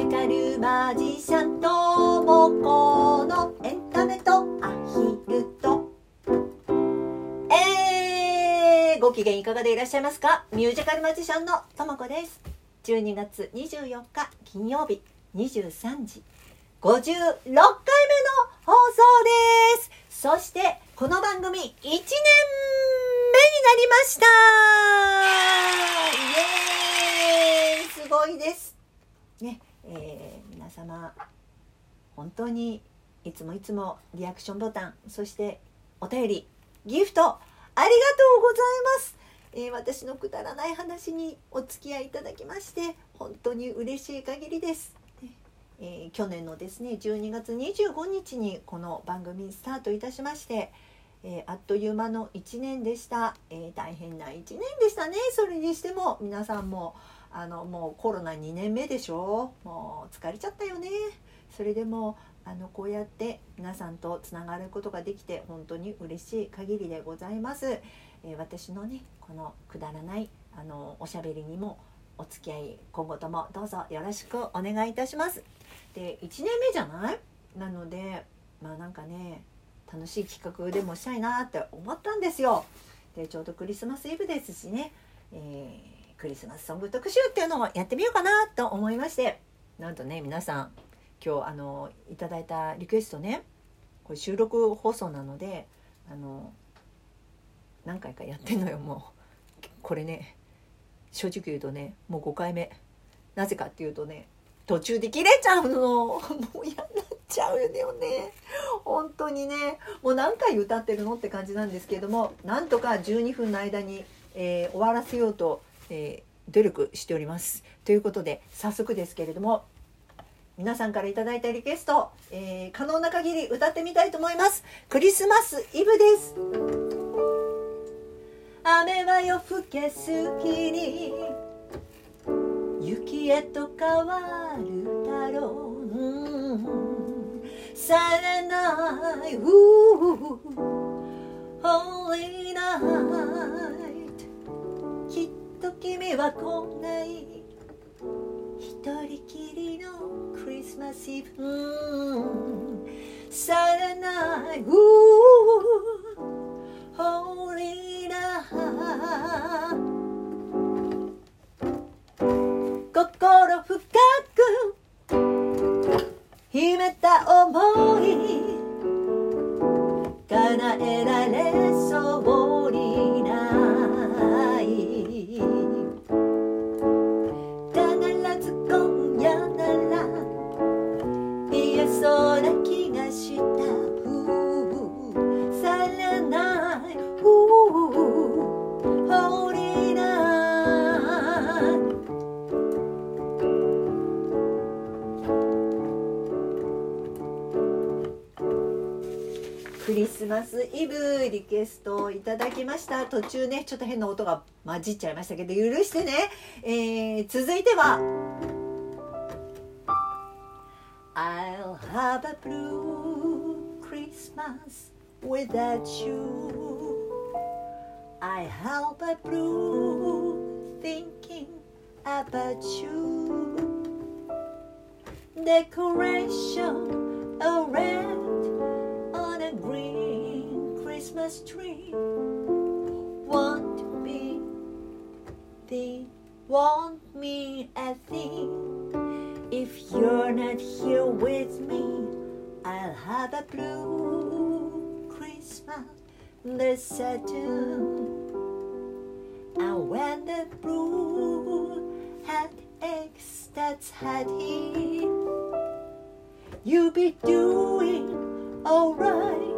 ジカルマジシャンともこのエンタメとアヒルと。えー、ご機嫌いかがでいらっしゃいますか？ミュージカルマジシャンのともこです。12月24日金曜日23時56回目の放送です。そしてこの番組1年目になりました。イエーイ！すごいです、様本当にいつもいつもリアクションボタンそしてお便りギフトありがとうございます、えー私のくだらない話にお付き合いいただきまして本当に嬉しい限りです、えー去年のですね12月25日にこの番組スタートいたしまして、えーあっという間の1年でした、えー大変な1年でしたね。それにしても皆さんもあのもうコロナ2年目でしょ？もう疲れちゃったよね。それでもあのこうやって皆さんとつながることができて本当に嬉しい限りでございます、えー私のねこのくだらないあのおしゃべりにもお付き合い今後ともどうぞよろしくお願いいたします。で1年目じゃない？なのでまあなんかね楽しい企画でもしたいなって思ったんですよ。でちょうどクリスマスイブですしね、えークリスマスソング特集っていうのをやってみようかなと思いまして。なんとね皆さん今日あのいただいたリクエストねこれ収録放送なのであの何回かやってんのよ。もうこれね正直言うとねもう5回目。なぜかっていうとね途中で切れちゃうの。もう嫌になっちゃうよね。本当にねもう何回歌ってるのって感じなんですけれどもなんとか12分の間に、えー終わらせようと、えー努力しております。ということで早速ですけれども皆さんからいただいたリクエスト、えー可能な限り歌ってみたいと思います。クリスマスイブです。雨は夜更けすぎに雪へと変わるだろううんされない。Holy night 君は来ない。一人きりのクリスマスイブ。さらない。クリスマスイブリクエストをいただきました途中ねちょっと変な音が混じっちゃいましたけど許してね、えー続いては I'll have a blue Christmas without you I have a blue thinking about you Decoration around won't mean a thing if you're not here with me I'll have a blue Christmas let's and when the blue hat eggs that's had here You'll be doing alright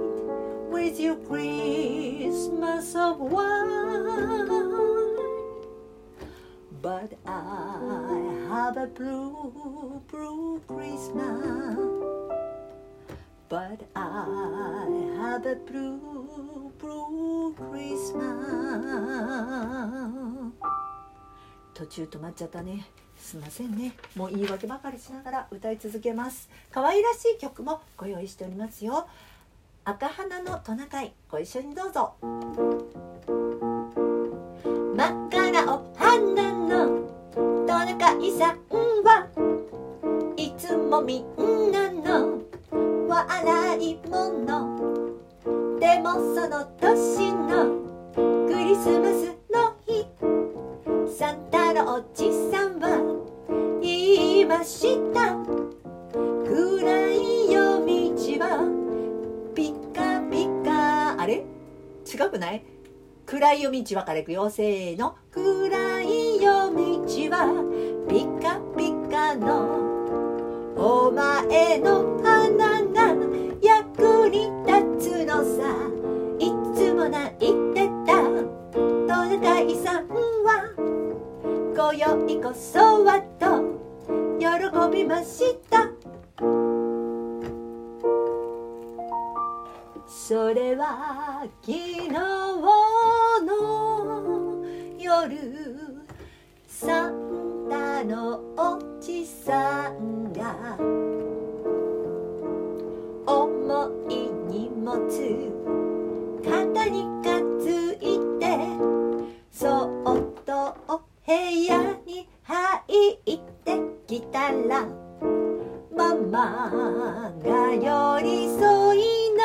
with your Christmas of wine. A blue, blue Christmas. But I have a blue, blue Christmas. 途中止まっちゃったね。すいませんね。もう言い訳ばかりしながら歌い続けます。可愛らしい曲もご用意しておりますよ。赤花のトナカイご一緒にどうぞ。真っ赤なお花のトナカイさもみんなの笑い物でもその年のクリスマスの日。サンタのおじさんは言いました。暗い夜道は。ピカピカ。あれ？違くない？暗い夜道はからいくよ。せーの。暗い夜道は。お前の花が役に立つのさ。いつも泣いてた。トナカイさんは。今宵こそはと。喜びました。それは昨日の夜。サンタのおじさん荷物肩に担いでそっとお部屋に入ってきたらママが寄り添いな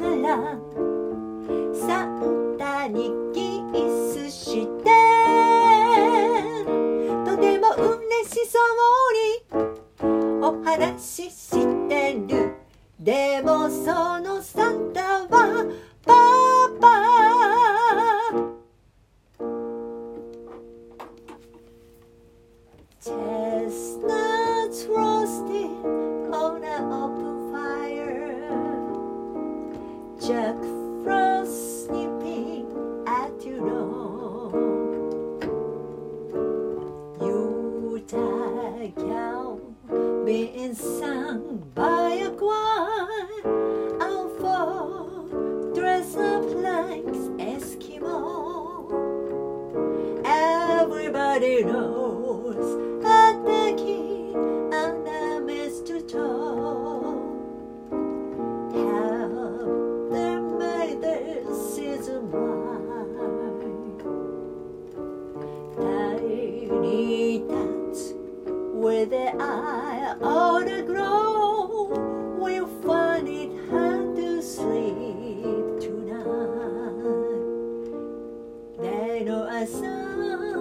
がらサンタにキスしてとても嬉しそうにお話ししてでもそのサンタはパパ Chestnuts roasting on an open fire. Jack Frost snipping at your door. Yuletide cow being sung Tiny tots with their eye on the will find it hard to sleep tonight. They know a Santa's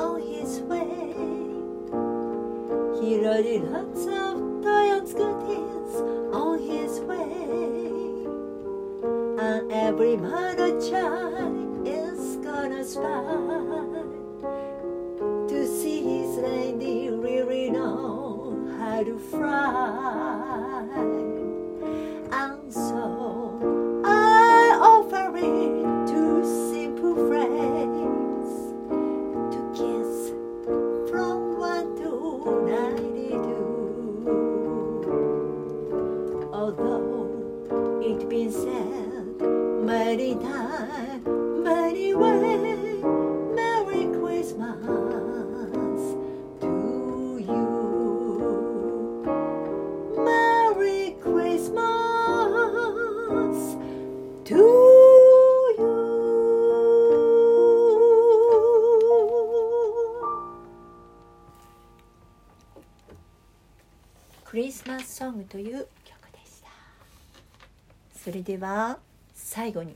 on his way. He loaded lots of toys goodies on his way. And every mother child is gonna spy lady really know how to fly. クリスソングという曲でしたそれでは最後に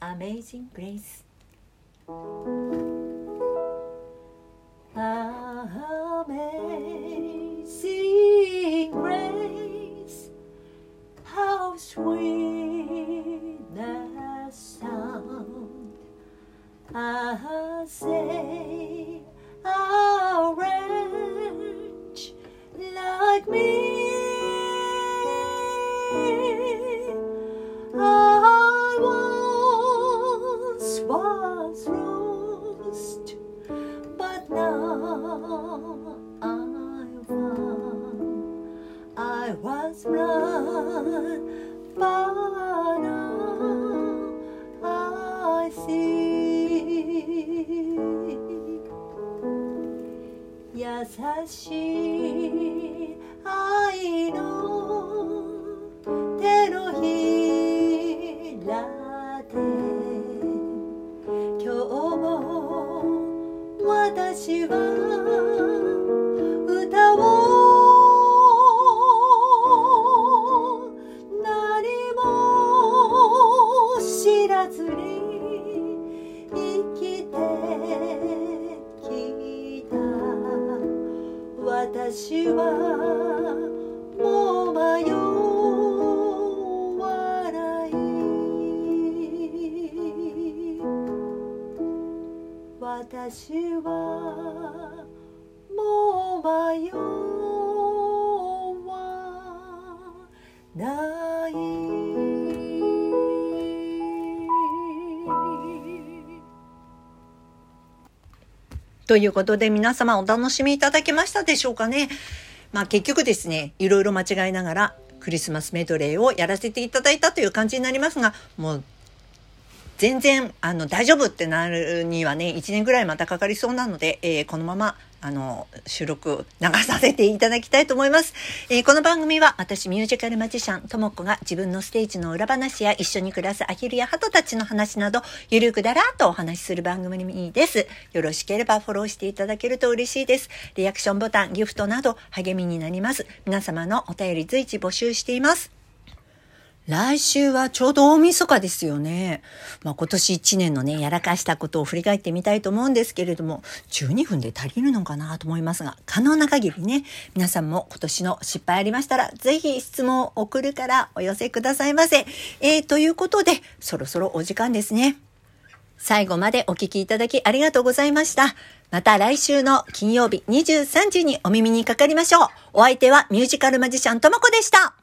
Amazing Grace Amazing grace, how sweet the sound. I say, like me. I once was lost, but now I found I was blind, but now I see. 優しい 今日私はもう迷わないということで皆様お楽しみいただけましたでしょうかね。まあ結局ですね、いろいろ間違いながらクリスマスメドレーをやらせていただいたという感じになりますが、もう全然あの大丈夫ってなるにはね、1年ぐらいまたかかりそうなので、えー、このままあの、収録流させていただきたいと思います。えー、この番組は私ミュージカルマジシャン、ともこが自分のステージの裏話や一緒に暮らすアヒルやハトたちの話など、ゆるくだらーとお話しする番組です。よろしければフォローしていただけると嬉しいです。リアクションボタン、ギフトなど励みになります。皆様のお便り随時募集しています。来週はちょうど大晦日ですよね。まあ今年1年のね、やらかしたことを振り返ってみたいと思うんですけれども、12分で足りるのかなと思いますが、可能な限りね、皆さんも今年の失敗ありましたら、ぜひ質問を送るからお寄せくださいませ。えー、ということで、そろそろお時間ですね。最後までお聞きいただきありがとうございました。また来週の金曜日23時にお耳にかかりましょう。お相手はミュージカルマジシャンともこでした。